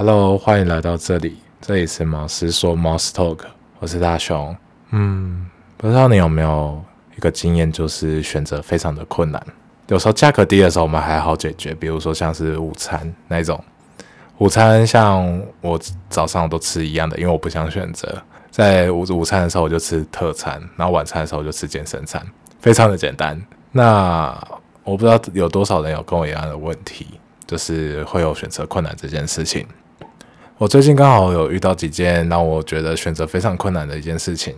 Hello，欢迎来到这里，这里是毛师说 m o s Talk，我是大雄。嗯，不知道你有没有一个经验，就是选择非常的困难。有时候价格低的时候，我们还好解决，比如说像是午餐那种。午餐像我早上都吃一样的，因为我不想选择。在午午餐的时候我就吃特餐，然后晚餐的时候就吃健身餐，非常的简单。那我不知道有多少人有跟我一样的问题，就是会有选择困难这件事情。我最近刚好有遇到几件让我觉得选择非常困难的一件事情，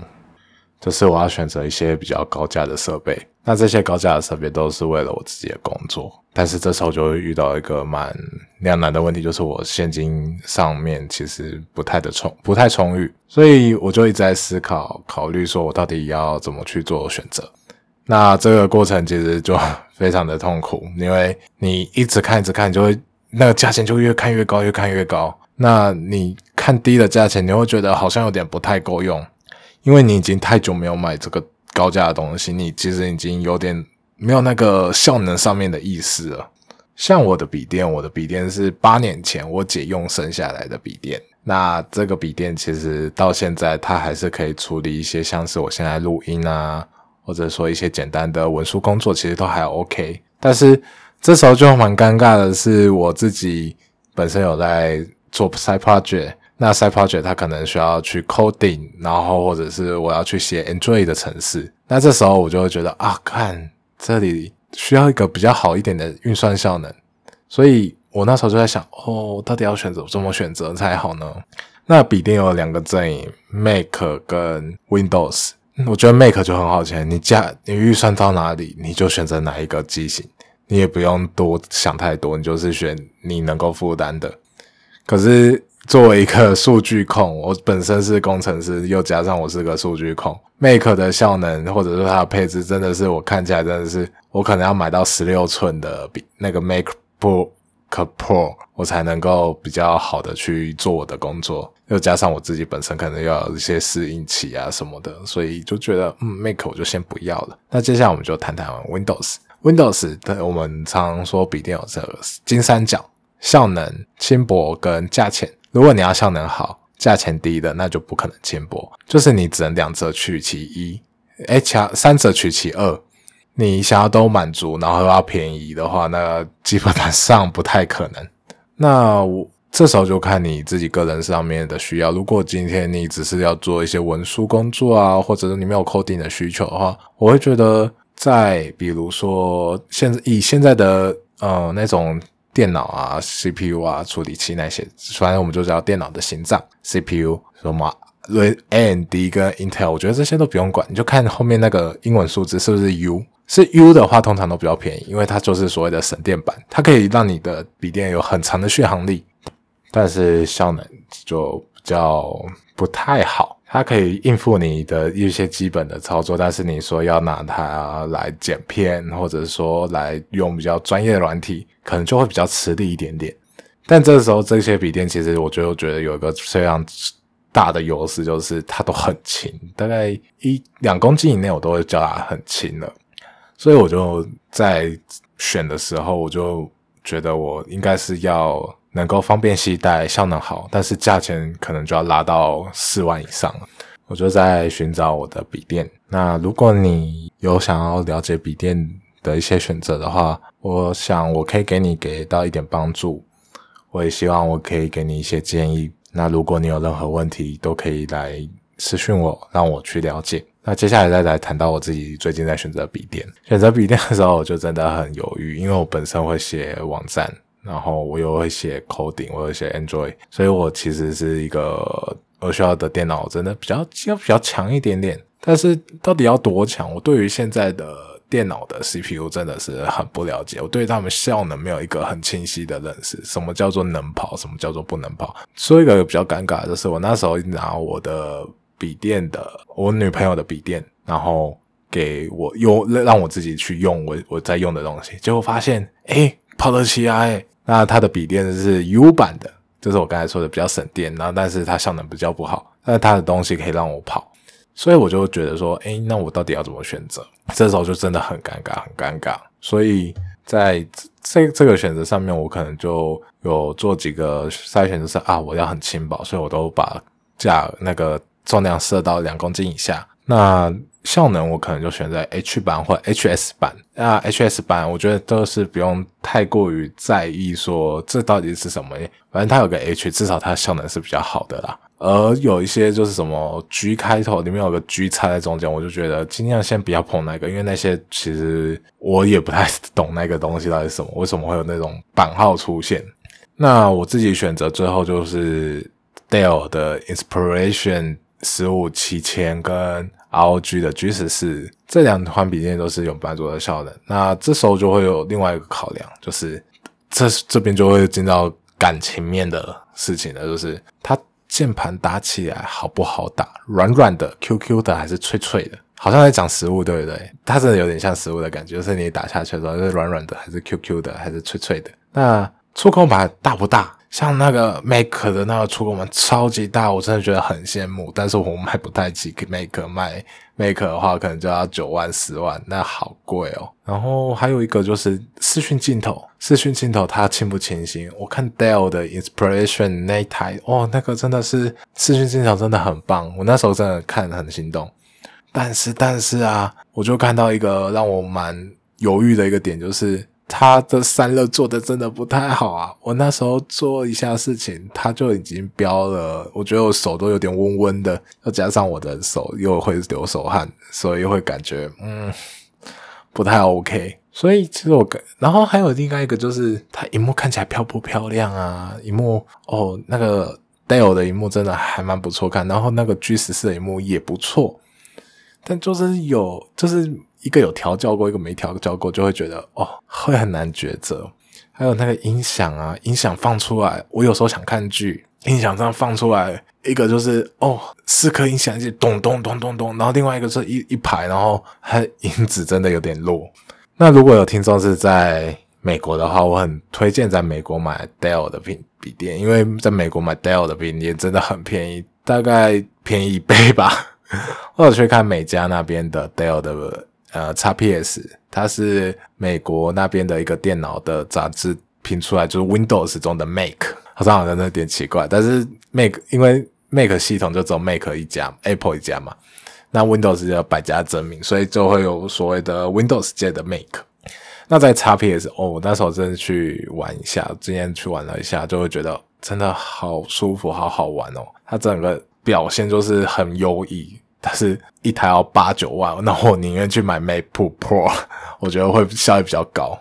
就是我要选择一些比较高价的设备。那这些高价的设备都是为了我自己的工作，但是这时候就会遇到一个蛮两难的问题，就是我现金上面其实不太的充，不太充裕，所以我就一直在思考、考虑，说我到底要怎么去做选择。那这个过程其实就 非常的痛苦，因为你一直看、一直看，就会那个价钱就越看越高，越看越高。那你看低的价钱，你会觉得好像有点不太够用，因为你已经太久没有买这个。高价的东西，你其实已经有点没有那个效能上面的意思了。像我的笔电，我的笔电是八年前我姐用剩下来的笔电。那这个笔电其实到现在，它还是可以处理一些像是我现在录音啊，或者说一些简单的文书工作，其实都还 OK。但是这时候就蛮尴尬的是，我自己本身有在做 side project。那 side project 它可能需要去 coding，然后或者是我要去写 Android 的程式，那这时候我就会觉得啊，看这里需要一个比较好一点的运算效能，所以我那时候就在想，哦，到底要选择怎么选择才好呢？那笔电有两个阵营，Mac 跟 Windows，我觉得 Mac 就很好钱，你价你预算到哪里，你就选择哪一个机型，你也不用多想太多，你就是选你能够负担的。可是作为一个数据控，我本身是工程师，又加上我是个数据控，Mac 的效能或者说它的配置，真的是我看起来真的是，我可能要买到十六寸的比那个 Mac Book Pro，我才能够比较好的去做我的工作。又加上我自己本身可能要有一些适应期啊什么的，所以就觉得嗯，Mac 我就先不要了。那接下来我们就谈谈 Windows，Windows 的我们常说笔电有这个金三角，效能、轻薄跟价钱。如果你要效能好、价钱低的，那就不可能轻薄，就是你只能两者取其一，哎，强三者取其二。你想要都满足，然后又要便宜的话，那基本上不太可能。那我这时候就看你自己个人上面的需要。如果今天你只是要做一些文书工作啊，或者是你没有 coding 的需求的话，我会觉得在比如说现以现在的呃那种。电脑啊，CPU 啊，处理器那些，反正我们就叫电脑的心脏，CPU 什么，AMD 跟 Intel，我觉得这些都不用管，你就看后面那个英文数字是不是 U，是 U 的话，通常都比较便宜，因为它就是所谓的省电版，它可以让你的笔电有很长的续航力，但是效能就比较不太好。它可以应付你的一些基本的操作，但是你说要拿它来剪片，或者说来用比较专业的软体，可能就会比较吃力一点点。但这时候这些笔电其实我就觉得有一个非常大的优势，就是它都很轻，大概一两公斤以内我都会叫它很轻了。所以我就在选的时候，我就觉得我应该是要。能够方便携带，效能好，但是价钱可能就要拉到四万以上了。我就在寻找我的笔电。那如果你有想要了解笔电的一些选择的话，我想我可以给你给到一点帮助。我也希望我可以给你一些建议。那如果你有任何问题，都可以来私讯我，让我去了解。那接下来再来谈到我自己最近在选择笔电。选择笔电的时候，我就真的很犹豫，因为我本身会写网站。然后我又会写 coding，我会写 Android，所以我其实是一个我需要的电脑真的比较要比较强一点点。但是到底要多强？我对于现在的电脑的 CPU 真的是很不了解，我对他们效能没有一个很清晰的认识。什么叫做能跑？什么叫做不能跑？说一个比较尴尬的就是，我那时候拿我的笔电的，我女朋友的笔电，然后给我用，让我自己去用我我在用的东西，结果发现，哎，跑得起来。那它的笔电是 U 版的，就是我刚才说的比较省电，然后但是它效能比较不好，但是它的东西可以让我跑，所以我就觉得说，哎，那我到底要怎么选择？这时候就真的很尴尬，很尴尬。所以在这这个选择上面，我可能就有做几个筛选，就是啊，我要很轻薄，所以我都把价那个重量设到两公斤以下。那效能我可能就选在 H 版或 HS 版。那 HS 版我觉得都是不用太过于在意说这到底是什么，反正它有个 H，至少它效能是比较好的啦。而有一些就是什么 G 开头，里面有个 G 插在中间，我就觉得尽量先不要碰那个，因为那些其实我也不太懂那个东西到底是什么，为什么会有那种版号出现。那我自己选择最后就是 Dell 的 Inspiration 十五七千跟 ROG 的 G 十四这两款笔电都是有蛮多的效能。那这时候就会有另外一个考量，就是这这边就会进到感情面的事情了，就是它。键盘打起来好不好打？软软的、Q Q 的还是脆脆的？好像在讲食物，对不对？它真的有点像食物的感觉，就是你打下去的时候是软软的，还是 Q Q 的，还是脆脆的？那触控板大不大？像那个 Make 的那个触控板超级大，我真的觉得很羡慕。但是我买不太起 Make，卖 Make 的话可能就要九万、十万，那好贵哦。然后还有一个就是视讯镜头，视讯镜头它清不清晰？我看 Dell 的 Inspiration 那一台，哦，那个真的是视讯镜头真的很棒，我那时候真的看很心动。但是，但是啊，我就看到一个让我蛮犹豫的一个点，就是。他的散热做的真的不太好啊！我那时候做一下事情，他就已经飙了，我觉得我手都有点温温的，再加上我的手又会流手汗，所以会感觉嗯不太 OK。所以其实我感，然后还有另外一个就是，它荧幕看起来漂不漂亮啊？荧幕哦，那个 Dell 的荧幕真的还蛮不错看，然后那个 G 十四的荧幕也不错，但就是有就是。一个有调教过，一个没调教过，就会觉得哦，会很难抉择。还有那个音响啊，音响放出来，我有时候想看剧，音响这样放出来，一个就是哦，四颗音响机咚咚咚咚咚，然后另外一个是一一排，然后它音质真的有点弱。那如果有听众是在美国的话，我很推荐在美国买 Dell 的笔笔电，因为在美国买 Dell 的笔电真的很便宜，大概便宜一倍吧。或者去看美加那边的 Dell 的。呃，XPS 它是美国那边的一个电脑的杂志拼出来，就是 Windows 中的 Make，好像好像有点奇怪，但是 Make 因为 Make 系统就只有 Make 一家，Apple 一家嘛，那 Windows 叫百家争鸣，所以就会有所谓的 Windows 界的 Make。那在 XPS 哦，那时候真的去玩一下，今天去玩了一下，就会觉得真的好舒服，好好玩哦，它整个表现就是很优异。但是一台要八九万，那我宁愿去买 MacBook Pro，我觉得会效益比较高。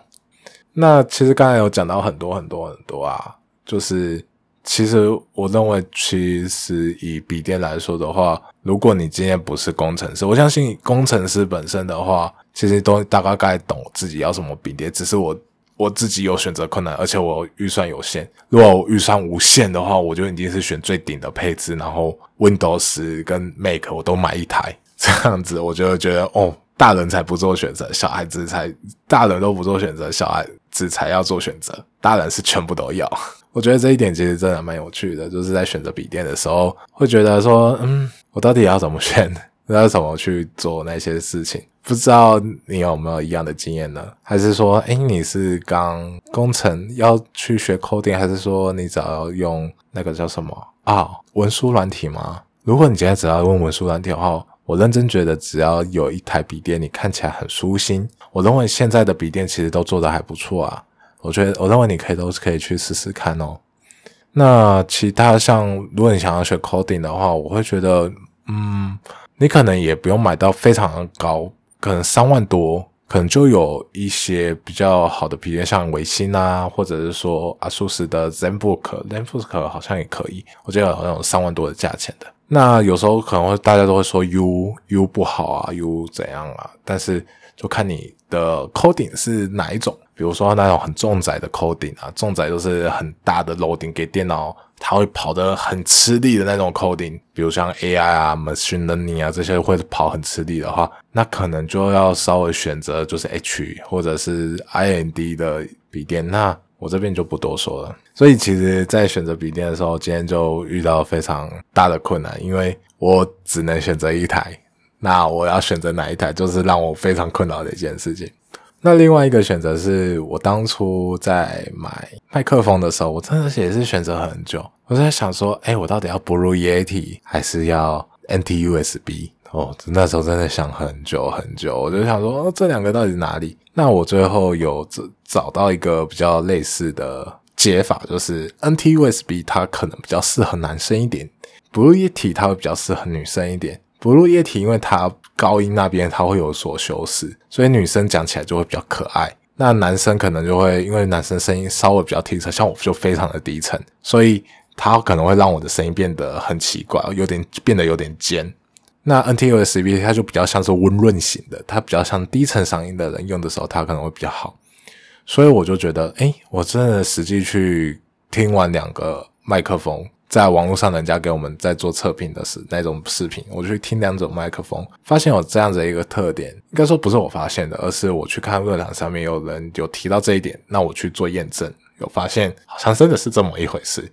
那其实刚才有讲到很多很多很多啊，就是其实我认为，其实以笔电来说的话，如果你今天不是工程师，我相信工程师本身的话，其实都大概该懂自己要什么笔电，只是我。我自己有选择困难，而且我预算有限。如果我预算无限的话，我就一定是选最顶的配置，然后 Windows 跟 Mac 我都买一台，这样子我就觉得哦，大人才不做选择，小孩子才大人都不做选择，小孩子才要做选择。大人是全部都要。我觉得这一点其实真的蛮有趣的，就是在选择笔电的时候，会觉得说，嗯，我到底要怎么选？那要怎么去做那些事情？不知道你有没有一样的经验呢？还是说，哎，你是刚工程要去学 coding，还是说你只要用那个叫什么啊文书软体吗？如果你今天只要用文书软体的话，我认真觉得只要有一台笔电，你看起来很舒心。我认为现在的笔电其实都做的还不错啊。我觉得我认为你可以都是可以去试试看哦。那其他像如果你想要学 coding 的话，我会觉得，嗯。你可能也不用买到非常高，可能三万多，可能就有一些比较好的笔电，像维新啊，或者是说阿苏斯的 ZenBook，ZenBook 好像也可以，我记得好像有三万多的价钱的。那有时候可能会大家都会说 U U 不好啊，U 怎样啊？但是就看你的 coding 是哪一种，比如说那种很重载的 coding 啊，重载就是很大的 loading 给电脑。它会跑得很吃力的那种 coding，比如像 AI 啊、machine learning 啊这些会跑很吃力的话，那可能就要稍微选择就是 H 或者是 IND 的笔电。那我这边就不多说了。所以其实，在选择笔电的时候，今天就遇到非常大的困难，因为我只能选择一台。那我要选择哪一台，就是让我非常困扰的一件事情。那另外一个选择是我当初在买麦克风的时候，我真的也是选择很久。我在想说，哎，我到底要 Blue Yeti 还是要 NT USB？哦，那时候真的想很久很久。我就想说，这两个到底哪里？那我最后有找找到一个比较类似的解法，就是 NT USB 它可能比较适合男生一点，Blue Yeti 它会比较适合女生一点。不入液体因为它高音那边它会有所修饰，所以女生讲起来就会比较可爱。那男生可能就会因为男生声音稍微比较低沉，像我就非常的低沉，所以它可能会让我的声音变得很奇怪，有点变得有点尖。那 NT USB 它就比较像是温润型的，它比较像低沉嗓音的人用的时候，它可能会比较好。所以我就觉得，哎，我真的实际去听完两个麦克风。在网络上，人家给我们在做测评的是那种视频，我去听两种麦克风，发现有这样子一个特点，应该说不是我发现的，而是我去看论坛上面有人有提到这一点，那我去做验证，有发现好像真的是这么一回事。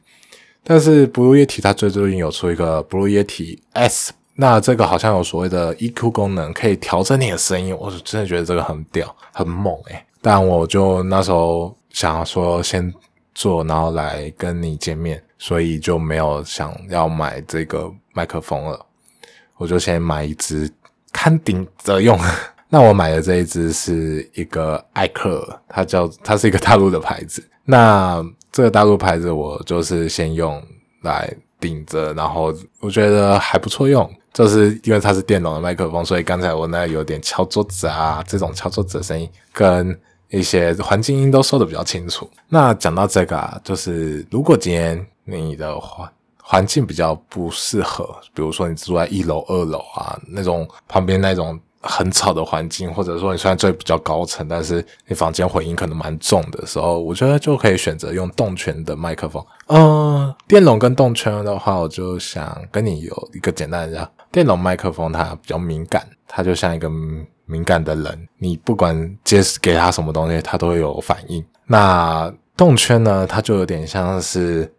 但是 Blue Yeti 它最最近有出一个 Blue Yeti S，那这个好像有所谓的 EQ 功能，可以调整你的声音，我真的觉得这个很屌，很猛诶。但我就那时候想要说先做，然后来跟你见面。所以就没有想要买这个麦克风了，我就先买一支看顶着用。那我买的这一支是一个艾克，它叫它是一个大陆的牌子。那这个大陆牌子我就是先用来顶着，然后我觉得还不错用，就是因为它是电容的麦克风，所以刚才我那有点敲桌子啊，这种敲桌子的声音跟一些环境音都收的比较清楚。那讲到这个啊，就是如果今天。你的环环境比较不适合，比如说你住在一楼、二楼啊，那种旁边那种很吵的环境，或者说你虽然最比较高层，但是你房间回音可能蛮重的时候，我觉得就可以选择用动圈的麦克风。嗯，电容跟动圈的话，我就想跟你有一个简单的，电容麦克风它比较敏感，它就像一个敏感的人，你不管接给它什么东西，它都会有反应。那动圈呢，它就有点像是。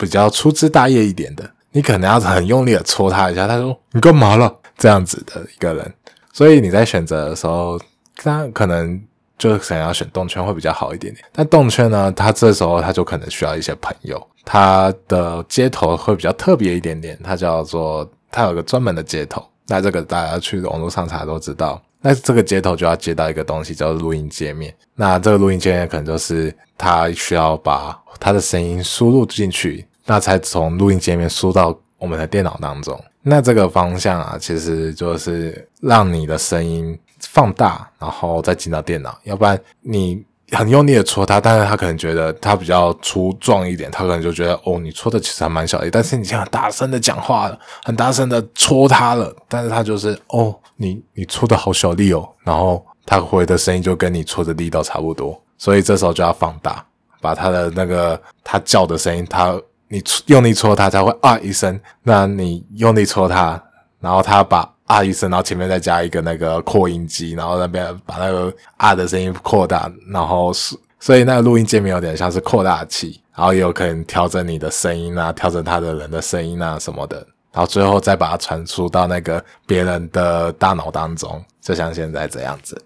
比较粗枝大叶一点的，你可能要很用力的戳他一下，他说你干嘛了？这样子的一个人，所以你在选择的时候，他可能就想要选动圈会比较好一点点。但动圈呢，他这时候他就可能需要一些朋友，他的接头会比较特别一点点，它叫做它有个专门的接头。那这个大家去网络上查都知道。那这个接头就要接到一个东西，叫录音界面。那这个录音界面可能就是他需要把他的声音输入进去。那才从录音界面输到我们的电脑当中。那这个方向啊，其实就是让你的声音放大，然后再进到电脑。要不然你很用力的戳它，但是他可能觉得它比较粗壮一点，他可能就觉得哦，你戳的其实还蛮小的。但是你很大声的讲话了，很大声的戳它了，但是他就是哦，你你戳的好小力哦，然后他回的声音就跟你戳的力道差不多。所以这时候就要放大，把他的那个他叫的声音，他。你用力戳它才会啊一声，那你用力戳它，然后它把啊一声，然后前面再加一个那个扩音机，然后那边把那个啊的声音扩大，然后是所以那个录音界面有点像是扩大器，然后也有可能调整你的声音啊，调整他的人的声音啊什么的，然后最后再把它传输到那个别人的大脑当中，就像现在这样子。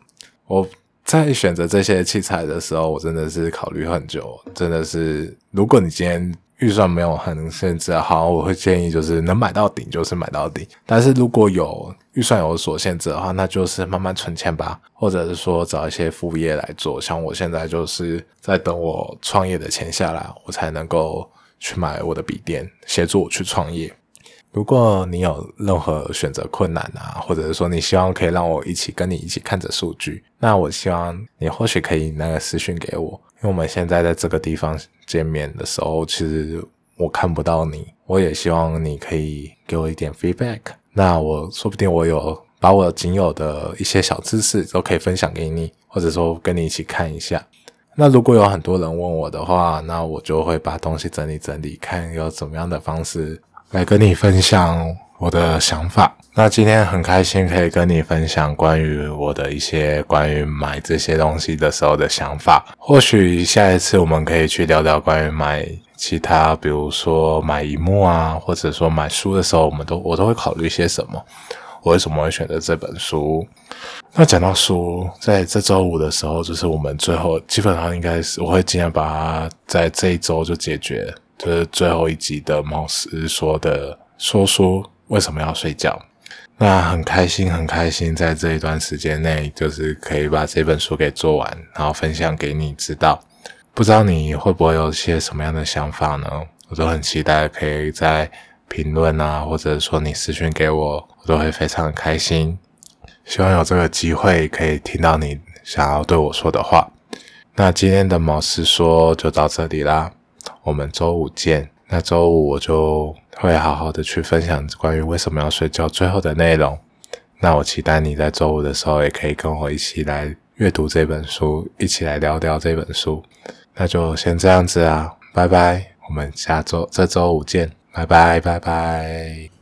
我在选择这些器材的时候，我真的是考虑很久，真的是如果你今天。预算没有很限制，好，我会建议就是能买到顶就是买到顶。但是如果有预算有所限制的话，那就是慢慢存钱吧，或者是说找一些副业来做。像我现在就是在等我创业的钱下来，我才能够去买我的笔电，协助我去创业。如果你有任何选择困难啊，或者是说你希望可以让我一起跟你一起看着数据，那我希望你或许可以那个私讯给我。因为我们现在在这个地方见面的时候，其实我看不到你，我也希望你可以给我一点 feedback。那我说不定我有把我仅有的一些小知识都可以分享给你，或者说跟你一起看一下。那如果有很多人问我的话，那我就会把东西整理整理，看有怎么样的方式来跟你分享。我的想法，那今天很开心可以跟你分享关于我的一些关于买这些东西的时候的想法。或许下一次我们可以去聊聊关于买其他，比如说买荧幕啊，或者说买书的时候，我们都我都会考虑些什么。我为什么会选择这本书。那讲到书，在这周五的时候，就是我们最后基本上应该是我会尽量把它在这一周就解决，就是最后一集的毛师说的说说为什么要睡觉。那很开心，很开心，在这一段时间内，就是可以把这本书给做完，然后分享给你知道。不知道你会不会有些什么样的想法呢？我都很期待可以在评论啊，或者说你私讯给我，我都会非常开心。希望有这个机会可以听到你想要对我说的话。那今天的毛师说就到这里啦，我们周五见。那周五我就会好好的去分享关于为什么要睡觉最后的内容。那我期待你在周五的时候也可以跟我一起来阅读这本书，一起来聊聊这本书。那就先这样子啊，拜拜，我们下周这周五见，拜拜拜拜。